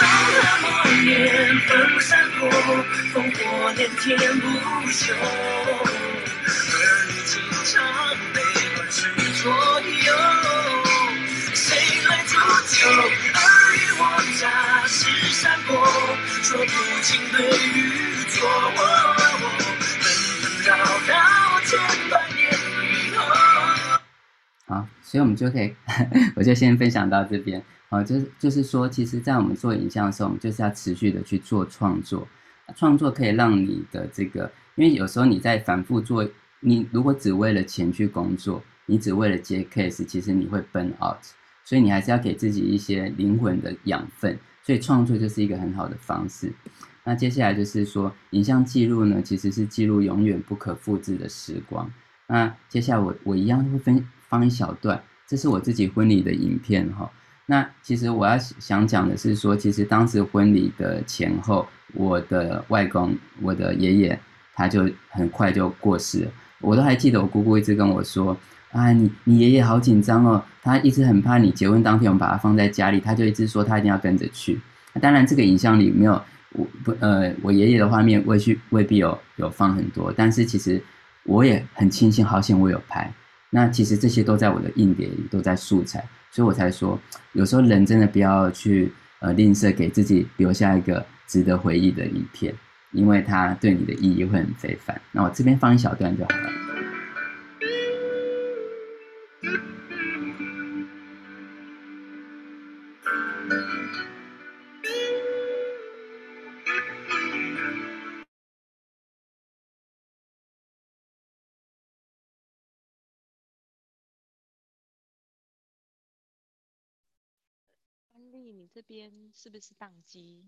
万年风闪过，烽火连天不休。儿女情长，左右。谁来煮酒？尔虞我诈是山坡，说不清对与错。纷纷扰扰，千百年以后。好，所以我们就可以，我就先分享到这边。好，就是就是说，其实，在我们做影像的时候，我们就是要持续的去做创作。创作可以让你的这个，因为有时候你在反复做，你如果只为了钱去工作，你只为了接 case，其实你会 burn out。所以你还是要给自己一些灵魂的养分。所以创作就是一个很好的方式。那接下来就是说，影像记录呢，其实是记录永远不可复制的时光。那接下来我我一样会分放一小段，这是我自己婚礼的影片哈。那其实我要想讲的是说，其实当时婚礼的前后，我的外公，我的爷爷，他就很快就过世了。我都还记得我姑姑一直跟我说：“啊，你你爷爷好紧张哦，他一直很怕你结婚当天我们把他放在家里，他就一直说他一定要跟着去。”当然，这个影像里没有我不呃我爷爷的画面，未去未必有有放很多，但是其实我也很庆幸，好险我有拍。那其实这些都在我的硬碟里，都在素材。所以我才说，有时候人真的不要去呃吝啬，给自己留下一个值得回忆的影片，因为它对你的意义会很非凡。那我这边放一小段就好了。这边是不是宕机？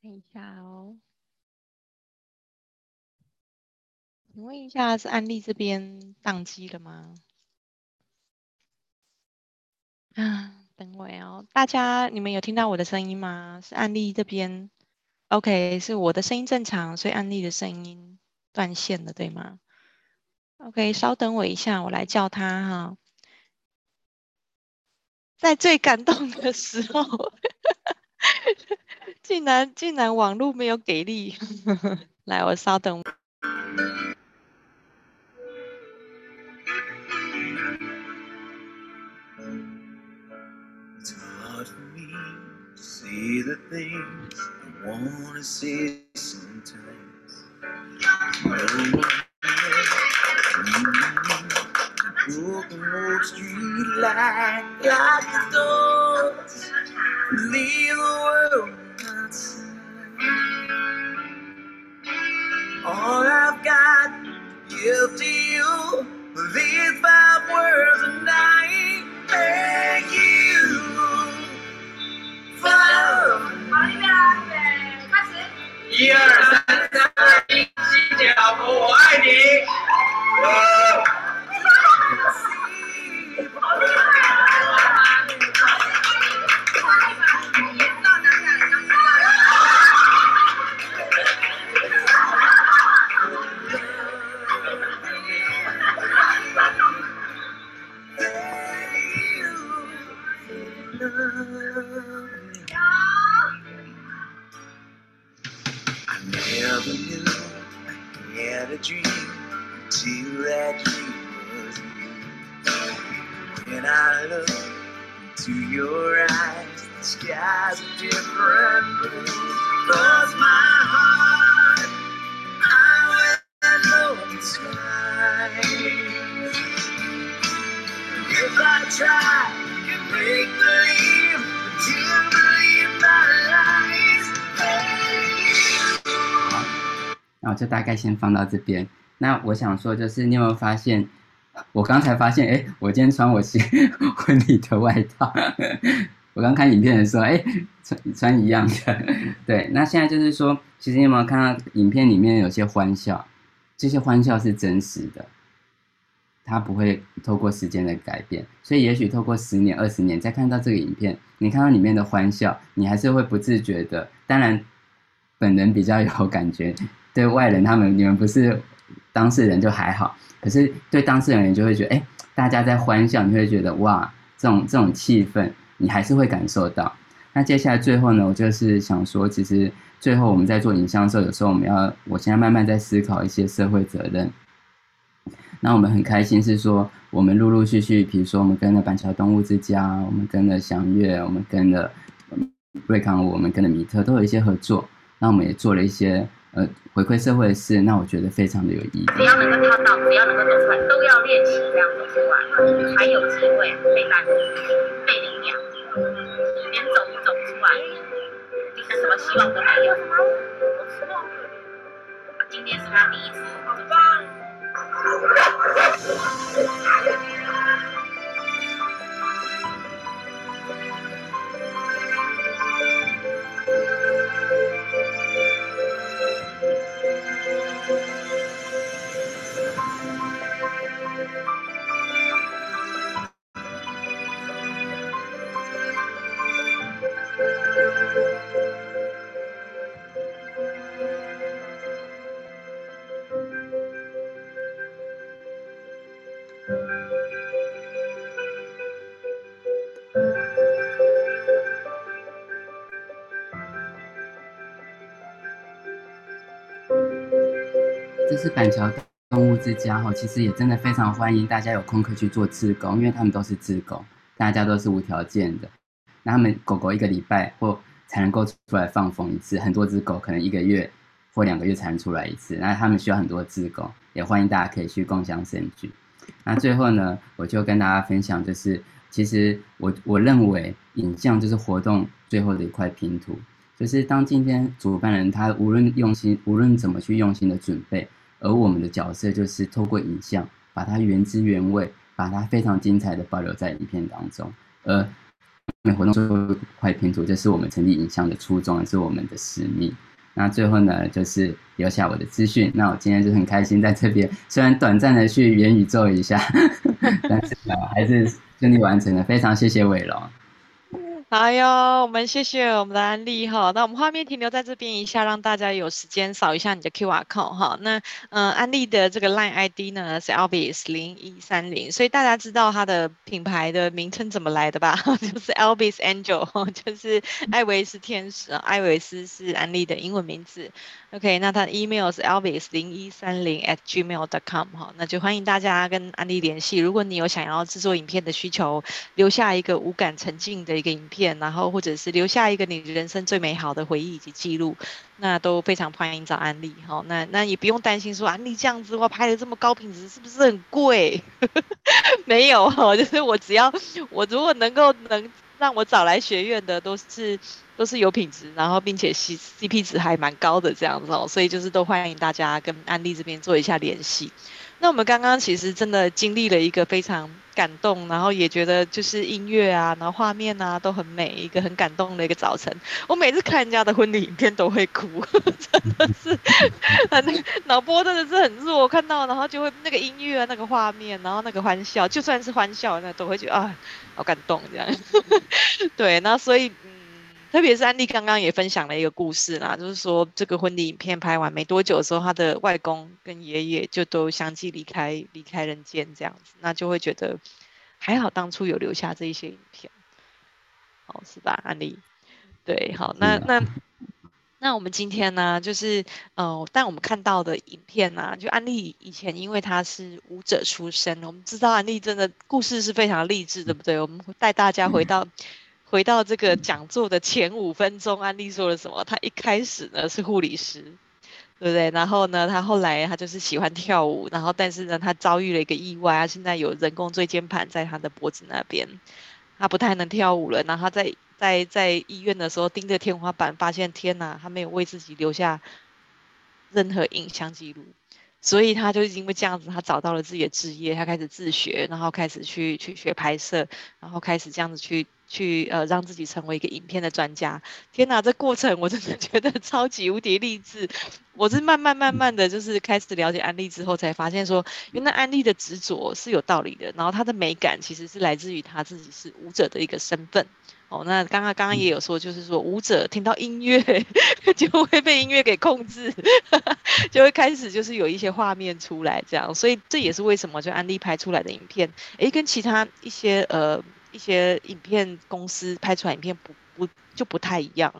看一下哦。请问一下，是安利这边宕机了吗？啊，等我哦。大家，你们有听到我的声音吗？是安利这边？OK，是我的声音正常，所以安利的声音断线了，对吗？OK，稍等我一下，我来叫他哈。在最感动的时候，竟然竟然网络没有给力，来，我稍等。Broken old street light, like the doors, leave the world outside. All I've got to give to you, these five words, and I thank you for your 大概先放到这边。那我想说，就是你有没有发现？我刚才发现，哎，我今天穿我新 婚礼的外套。我刚看影片的时候，哎，穿穿一样的。对，那现在就是说，其实你有没有看到影片里面有些欢笑？这些欢笑是真实的，它不会透过时间的改变。所以，也许透过十年、二十年再看到这个影片，你看到里面的欢笑，你还是会不自觉的。当然，本人比较有感觉，对外人他们你们不是当事人就还好，可是对当事人就会觉得，哎，大家在欢笑，你会觉得哇，这种这种气氛。你还是会感受到。那接下来最后呢，我就是想说，其实最后我们在做影像的时候，有时候我们要，我现在慢慢在思考一些社会责任。那我们很开心是说，我们陆陆续续，比如说我们跟了板桥动物之家，我们跟了祥月，我们跟了瑞康，我们跟了米特，都有一些合作。那我们也做了一些呃回馈社会的事，那我觉得非常的有意义。只要能够看到，只要能够走出来，都要练习这样走出来，才有机会被带动、被领养。连走都走不出来，你看什么希望都没有。今天是他第一次，好棒！桥动物之家哈，其实也真的非常欢迎大家有空可以去做志工，因为他们都是志工，大家都是无条件的。那他们狗狗一个礼拜或才能够出来放风一次，很多只狗可能一个月或两个月才能出来一次，那他们需要很多志工，也欢迎大家可以去共享生具。那最后呢，我就跟大家分享，就是其实我我认为影像就是活动最后的一块拼图。就是当今天主办人他无论用心，无论怎么去用心的准备，而我们的角色就是透过影像把它原汁原味，把它非常精彩的保留在影片当中。而活动最后一块拼图，就是我们成立影像的初衷，也是我们的使命。那最后呢，就是留下我的资讯。那我今天就很开心在这边，虽然短暂的去元宇宙一下，但是呢，还是顺利完成了。非常谢谢伟龙。好哟，我们谢谢我们的安利哈。那我们画面停留在这边一下，让大家有时间扫一下你的 QR code 哈。那嗯、呃，安利的这个 Line ID 呢是 Elvis 零一三零，所以大家知道它的品牌的名称怎么来的吧？就是 Elvis Angel，就是艾维斯天使，艾维斯是安利的英文名字。OK，那他的 email 是 Elvis 零一三零 at gmail.com 哈，那就欢迎大家跟安利联系。如果你有想要制作影片的需求，留下一个无感沉浸的一个影片，然后或者是留下一个你人生最美好的回忆以及记录，那都非常欢迎找安利哈。那那也不用担心说安利这样子的话拍的这么高品质是不是很贵？没有哈，就是我只要我如果能够能让我找来学院的都是。都是有品质，然后并且 C C P 值还蛮高的这样子哦，所以就是都欢迎大家跟安利这边做一下联系。那我们刚刚其实真的经历了一个非常感动，然后也觉得就是音乐啊，然后画面啊都很美，一个很感动的一个早晨。我每次看人家的婚礼影片都会哭，真的是，那个脑波真的是很弱，看到然后就会那个音乐啊，那个画面，然后那个欢笑，就算是欢笑，那都会觉得啊，好感动这样。对，那所以。特别是安利刚刚也分享了一个故事啦，就是说这个婚礼影片拍完没多久的时候，他的外公跟爷爷就都相继离开离开人间这样子，那就会觉得还好当初有留下这一些影片，好是吧，安利？对，好，那那那我们今天呢，就是呃，但我们看到的影片呢，就安利以前因为他是舞者出身，我们知道安利真的故事是非常励志，对不对？我们带大家回到。回到这个讲座的前五分钟，安利说了什么？他一开始呢是护理师，对不对？然后呢，他后来他就是喜欢跳舞，然后但是呢，他遭遇了一个意外，她现在有人工椎间盘在他的脖子那边，他不太能跳舞了。然后他在在在医院的时候盯着天花板，发现天哪，他没有为自己留下任何影像记录。所以他就因为这样子，他找到了自己的职业，他开始自学，然后开始去去学拍摄，然后开始这样子去去呃让自己成为一个影片的专家。天哪，这过程我真的觉得 超级无敌励志。我是慢慢慢慢的就是开始了解安利之后，才发现说，原来安利的执着是有道理的，然后他的美感其实是来自于他自己是舞者的一个身份。哦，那刚刚刚刚也有说，就是说舞者听到音乐 就会被音乐给控制，就会开始就是有一些画面出来这样，所以这也是为什么就安利拍出来的影片，诶，跟其他一些呃一些影片公司拍出来影片不不就不太一样，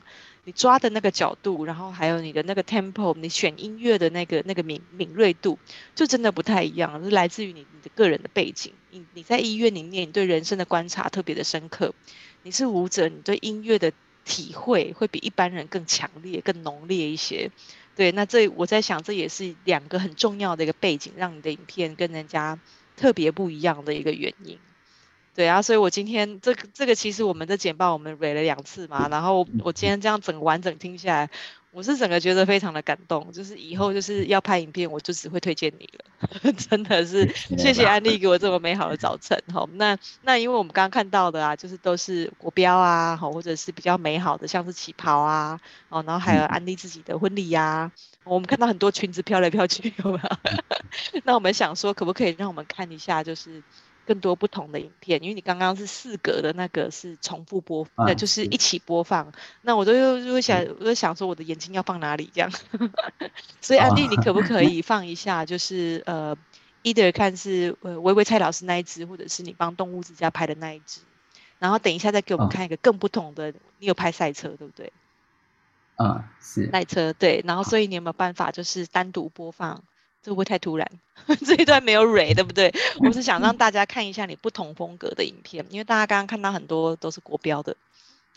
你抓的那个角度，然后还有你的那个 tempo，你选音乐的那个那个敏敏锐度，就真的不太一样，是来自于你你的个人的背景，你你在医院里面，你对人生的观察特别的深刻。你是舞者，你对音乐的体会会比一般人更强烈、更浓烈一些。对，那这我在想，这也是两个很重要的一个背景，让你的影片跟人家特别不一样的一个原因。对啊，所以我今天这个这个其实我们的简报我们 read 了两次嘛，然后我今天这样整完整听下来。我是整个觉得非常的感动，就是以后就是要拍影片，我就只会推荐你了，真的是谢谢安利给我这么美好的早晨。好，那那因为我们刚刚看到的啊，就是都是国标啊，好，或者是比较美好的，像是旗袍啊，哦，然后还有安利自己的婚礼呀、啊，我们看到很多裙子飘来飘去，有没有？那我们想说，可不可以让我们看一下，就是。更多不同的影片，因为你刚刚是四格的那个是重复播，那、啊、就是一起播放。那我都又会想，我就想说我的眼睛要放哪里这样。所以安利，你可不可以放一下？就是呃，either 看是呃微微蔡老师那一只，或者是你帮动物之家拍的那一只。然后等一下再给我们看一个更不同的。你有拍赛车对不对？啊，是赛车对。然后所以你有没有办法就是单独播放？这会不会太突然？这一段没有蕊，对不对？我是想让大家看一下你不同风格的影片，因为大家刚刚看到很多都是国标的，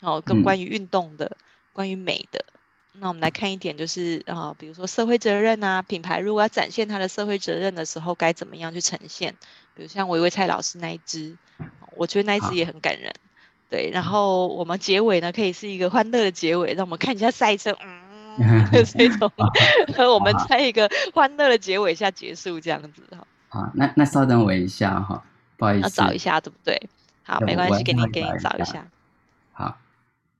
哦，跟关于运动的、嗯、关于美的。那我们来看一点，就是啊、哦，比如说社会责任啊，品牌如果要展现它的社会责任的时候，该怎么样去呈现？比如像维维蔡老师那一支，我觉得那一支也很感人。对，然后我们结尾呢，可以是一个欢乐的结尾，让我们看一下赛车，嗯。这种，我们在一个欢乐的结尾下结束，这样子哈。好，那那稍等我一下哈，不好意思，要找一下对不对？好，没关系，给你给你找一下。好，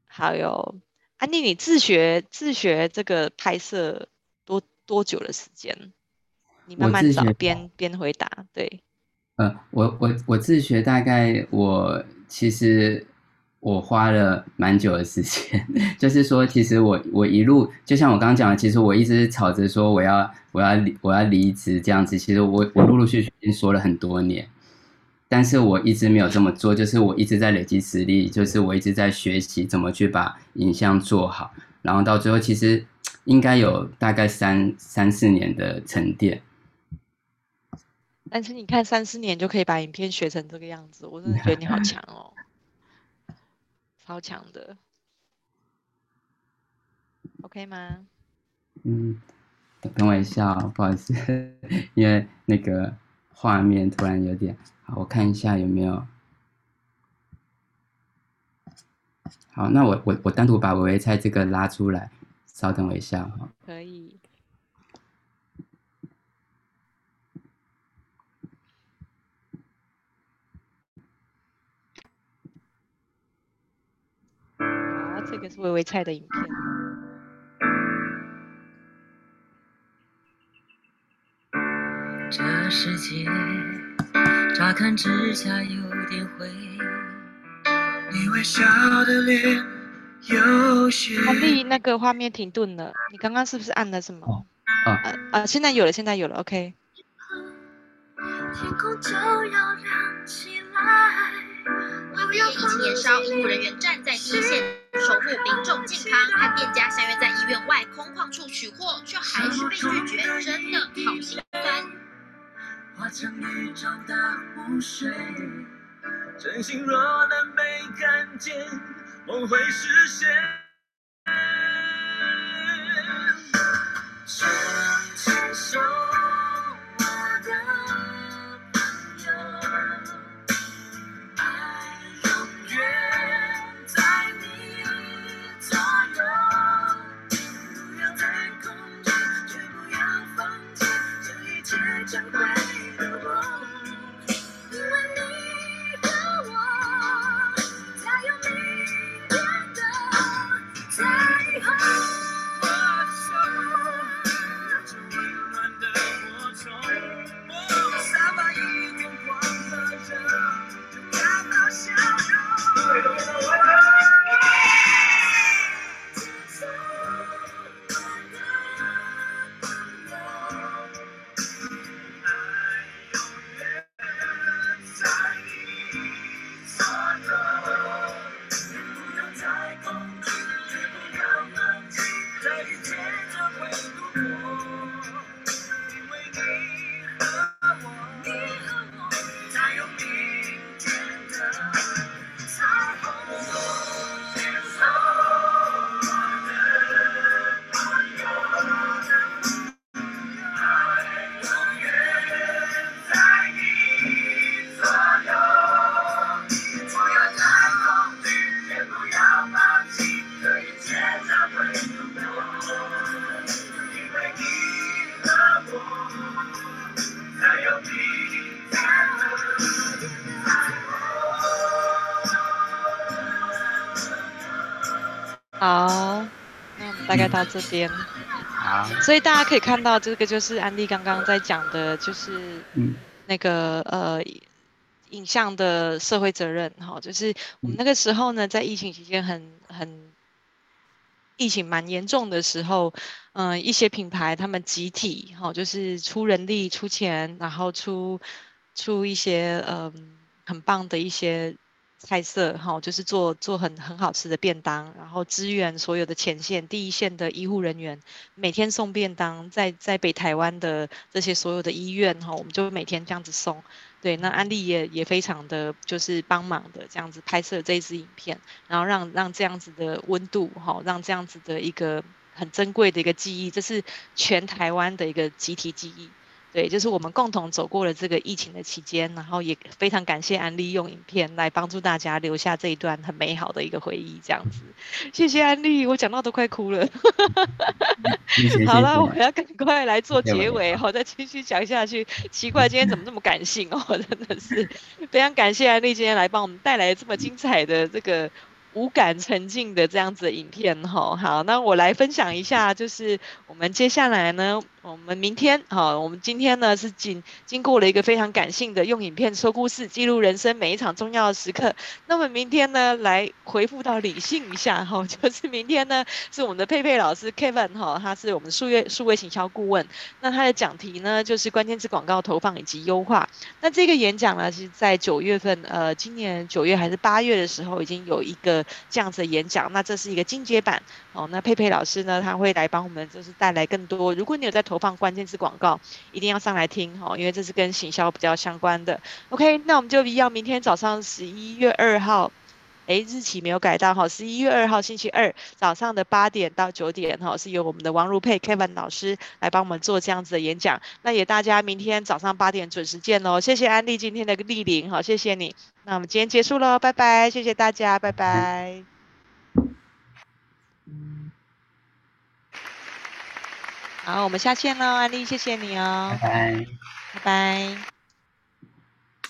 好哟，安妮，你自学自学这个拍摄多多久的时间？你慢慢找，边边回答。对，呃，我我我自学大概我其实。我花了蛮久的时间，就是说，其实我我一路就像我刚刚讲的，其实我一直吵着说我要我要我要离职这样子。其实我我陆陆续续已经说了很多年，但是我一直没有这么做，就是我一直在累积实力，就是我一直在学习怎么去把影像做好，然后到最后其实应该有大概三三四年的沉淀。但是你看三四年就可以把影片学成这个样子，我真的觉得你好强哦。超强的，OK 吗？嗯，等我一下哦，不好意思，因为那个画面突然有点……好，我看一下有没有。好，那我我我单独把维维菜这个拉出来，稍等我一下哈。可以。这个是微微菜的影片。这世界乍看之下有点灰，你微笑的脸有些。安利那个画面停顿了，你刚刚是不是按了什么？哦、啊啊，啊！现在有了，现在有了，OK。天空就要亮起来。疫情延烧，医护人员站在第一线，守护民众健康。和店家相约在医院外空旷处取货，却还是被拒绝，真的好心酸。化成雨中的雾水，真心若能被看见，梦会实现。到这边。好，所以大家可以看到，这个就是安利刚刚在讲的，就是嗯，那个呃，影像的社会责任哈，就是我们那个时候呢，在疫情期间很很疫情蛮严重的时候，嗯、呃，一些品牌他们集体哈，就是出人力、出钱，然后出出一些嗯、呃、很棒的一些。菜色哈，就是做做很很好吃的便当，然后支援所有的前线第一线的医护人员，每天送便当，在在北台湾的这些所有的医院哈，我们就每天这样子送。对，那安利也也非常的就是帮忙的这样子拍摄这一支影片，然后让让这样子的温度哈，让这样子的一个很珍贵的一个记忆，这是全台湾的一个集体记忆。对，就是我们共同走过了这个疫情的期间，然后也非常感谢安利用影片来帮助大家留下这一段很美好的一个回忆，这样子。谢谢安利，我讲到都快哭了。好了，我要赶快来做结尾，好，再继续讲下去。奇怪，今天怎么这么感性哦？真的是非常感谢安利今天来帮我们带来这么精彩的这个。无感沉浸的这样子的影片哈，好，那我来分享一下，就是我们接下来呢，我们明天哈，我们今天呢是经经过了一个非常感性的用影片说故事，记录人生每一场重要的时刻。那么明天呢，来回复到理性一下哈，就是明天呢是我们的佩佩老师 Kevin 哈，他是我们数月数位行销顾问，那他的讲题呢就是关键字广告投放以及优化。那这个演讲呢，是在九月份，呃，今年九月还是八月的时候，已经有一个。这样子的演讲，那这是一个进阶版哦。那佩佩老师呢，他会来帮我们，就是带来更多。如果你有在投放关键字广告，一定要上来听哦，因为这是跟行销比较相关的。OK，那我们就一样，明天早上十一月二号，诶，日期没有改到哈，十一月二号星期二早上的八点到九点哈，是由我们的王如佩 Kevin 老师来帮我们做这样子的演讲。那也大家明天早上八点准时见喽。谢谢安利今天的莅临，好，谢谢你。那我们今天结束喽，拜拜，谢谢大家，拜拜。好，我们下线喽，安利，谢谢你哦，拜拜，拜拜。